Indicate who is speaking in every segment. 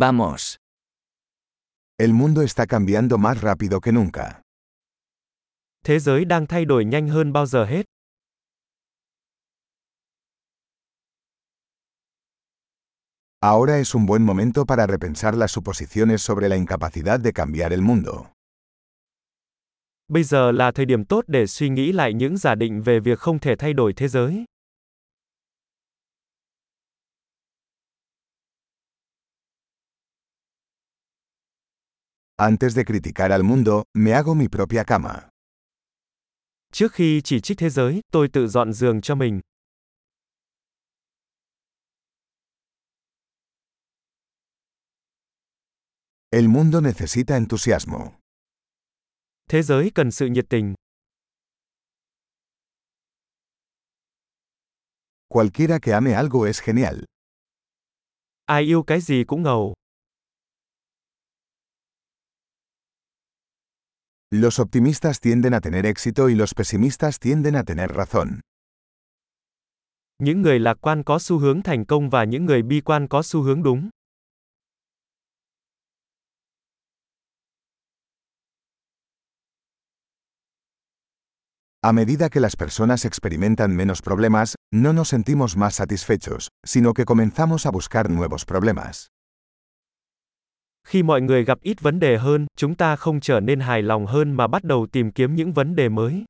Speaker 1: Vamos.
Speaker 2: El mundo está cambiando más rápido que nunca.
Speaker 3: Thế giới đang thay đổi nhanh hơn bao giờ hết.
Speaker 2: Ahora es un buen momento para repensar las suposiciones sobre la incapacidad de cambiar el mundo.
Speaker 3: Bây giờ là thời điểm tốt để suy nghĩ lại những giả định về việc không thể thay đổi thế giới.
Speaker 2: Antes de criticar al mundo, me hago mi propia cama.
Speaker 3: Trước khi chỉ trích thế giới, tôi tự dọn giường cho mình.
Speaker 2: El mundo necesita entusiasmo.
Speaker 3: Thế giới cần sự nhiệt tình.
Speaker 2: Cualquiera que ame algo es genial.
Speaker 3: Ai yêu cái gì cũng ngầu.
Speaker 2: Los optimistas tienden a tener éxito y los pesimistas tienden a tener razón.
Speaker 3: Những người lạc quan có xu hướng thành công và những người bi quan có xu hướng đúng.
Speaker 2: A medida que las personas experimentan menos problemas, no nos sentimos más satisfechos, sino que comenzamos a buscar nuevos problemas.
Speaker 3: Khi mọi người gặp ít vấn đề hơn, chúng ta không trở nên hài lòng hơn mà bắt đầu tìm kiếm những vấn đề mới.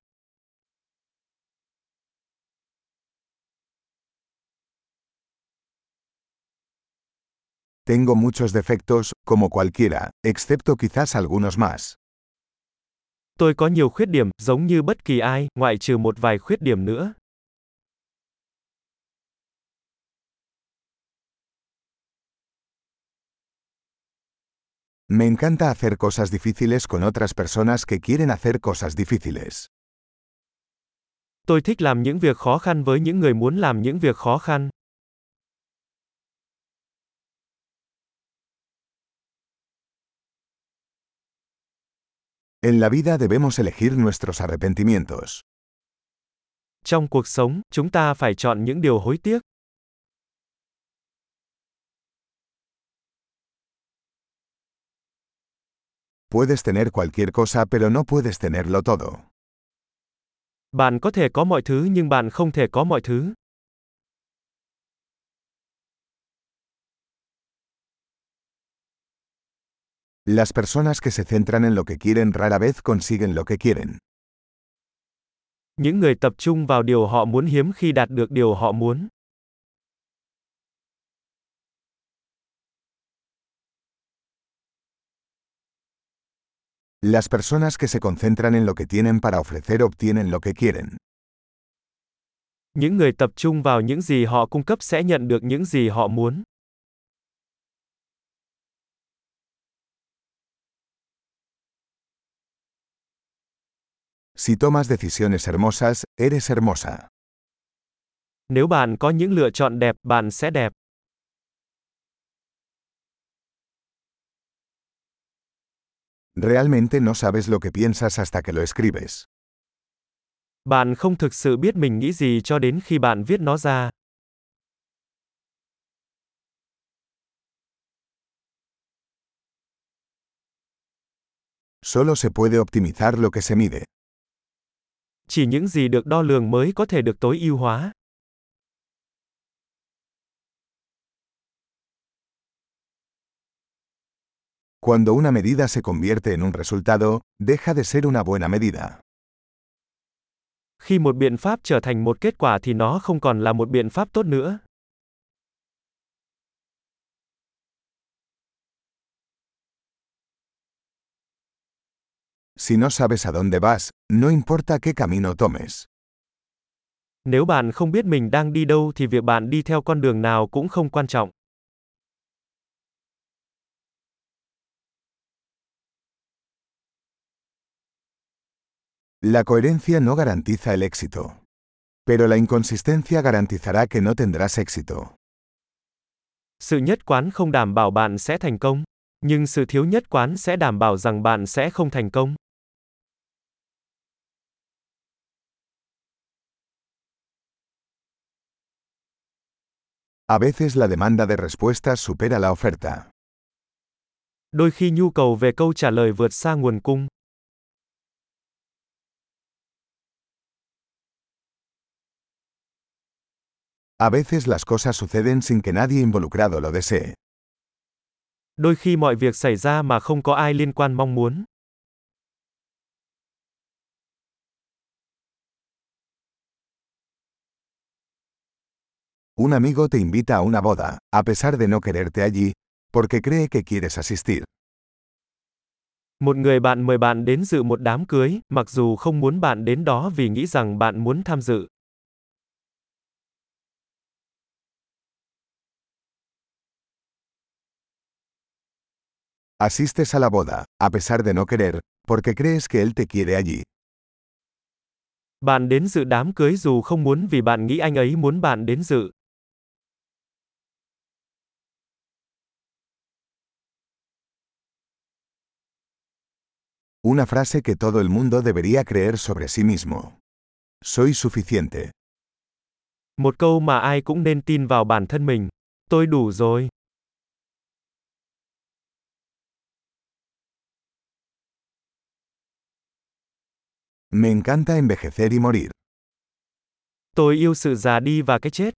Speaker 2: Tengo muchos defectos, como cualquiera, excepto quizás algunos más.
Speaker 3: Tôi có nhiều khuyết điểm, giống như bất kỳ ai, ngoại trừ một vài khuyết điểm nữa.
Speaker 2: Me encanta hacer cosas difíciles con otras personas que quieren hacer cosas difíciles.
Speaker 3: Tôi thích làm những việc khó khăn với những người muốn làm những việc khó khăn.
Speaker 2: En la vida debemos elegir nuestros arrepentimientos.
Speaker 3: Trong cuộc sống, chúng ta phải chọn những điều hối tiếc.
Speaker 2: Puedes tener cualquier cosa pero no puedes tenerlo todo.
Speaker 3: Bạn có thể có mọi thứ nhưng bạn không thể có mọi thứ.
Speaker 2: Las personas que se centran en lo que quieren rara vez consiguen lo que quieren.
Speaker 3: Những người tập trung vào điều họ muốn hiếm khi đạt được điều họ muốn.
Speaker 2: Las personas que se concentran en lo que tienen para ofrecer obtienen lo que quieren.
Speaker 3: Những người tập trung vào những gì họ cung cấp sẽ nhận được những gì họ muốn.
Speaker 2: Si tomas decisiones hermosas, eres hermosa.
Speaker 3: Nếu bạn có những lựa chọn đẹp, bạn sẽ đẹp.
Speaker 2: Realmente no sabes lo que piensas hasta que lo escribes.
Speaker 3: Bạn không thực sự biết mình nghĩ gì cho đến khi bạn viết nó ra.
Speaker 2: Solo se puede optimizar lo que se mide.
Speaker 3: Chỉ những gì được đo lường mới có thể được tối ưu hóa.
Speaker 2: Cuando una medida se convierte en un resultado, deja de ser una buena medida.
Speaker 3: Khi một biện pháp trở thành một kết quả thì nó không còn là một biện pháp tốt nữa.
Speaker 2: Si no sabes a dónde vas, no importa qué camino tomes.
Speaker 3: Nếu bạn không biết mình đang đi đâu thì việc bạn đi theo con đường nào cũng không quan trọng.
Speaker 2: La coherencia no garantiza el éxito. Pero la inconsistencia garantizará que no tendrás éxito.
Speaker 3: Sự nhất quán không đảm bảo bạn sẽ thành công, nhưng sự thiếu nhất quán sẽ đảm bảo rằng bạn sẽ không thành công.
Speaker 2: A veces la demanda de respuestas supera la oferta.
Speaker 3: Đôi khi nhu cầu về câu trả lời vượt xa nguồn cung.
Speaker 2: A veces las cosas suceden sin que nadie involucrado lo desee.
Speaker 3: Đôi khi mọi việc xảy ra mà không có ai liên quan mong muốn.
Speaker 2: Un amigo te invita a una boda, a pesar de no quererte allí, porque cree que quieres asistir.
Speaker 3: Một người bạn mời bạn đến dự một đám cưới, mặc dù không muốn bạn đến đó vì nghĩ rằng bạn muốn tham dự.
Speaker 2: Asistes a la boda, a pesar de no querer, porque crees que él te quiere allí.
Speaker 3: Bạn đến dự đám cưới dù không muốn vì bạn nghĩ anh ấy muốn bạn đến dự.
Speaker 2: Una frase que todo el mundo debería creer sobre sí mismo. Soy suficiente.
Speaker 3: Một câu mà ai cũng nên tin vào bản thân mình. Tôi đủ rồi.
Speaker 2: Me encanta envejecer y morir.
Speaker 3: Tôi yêu sự già đi và cái chết.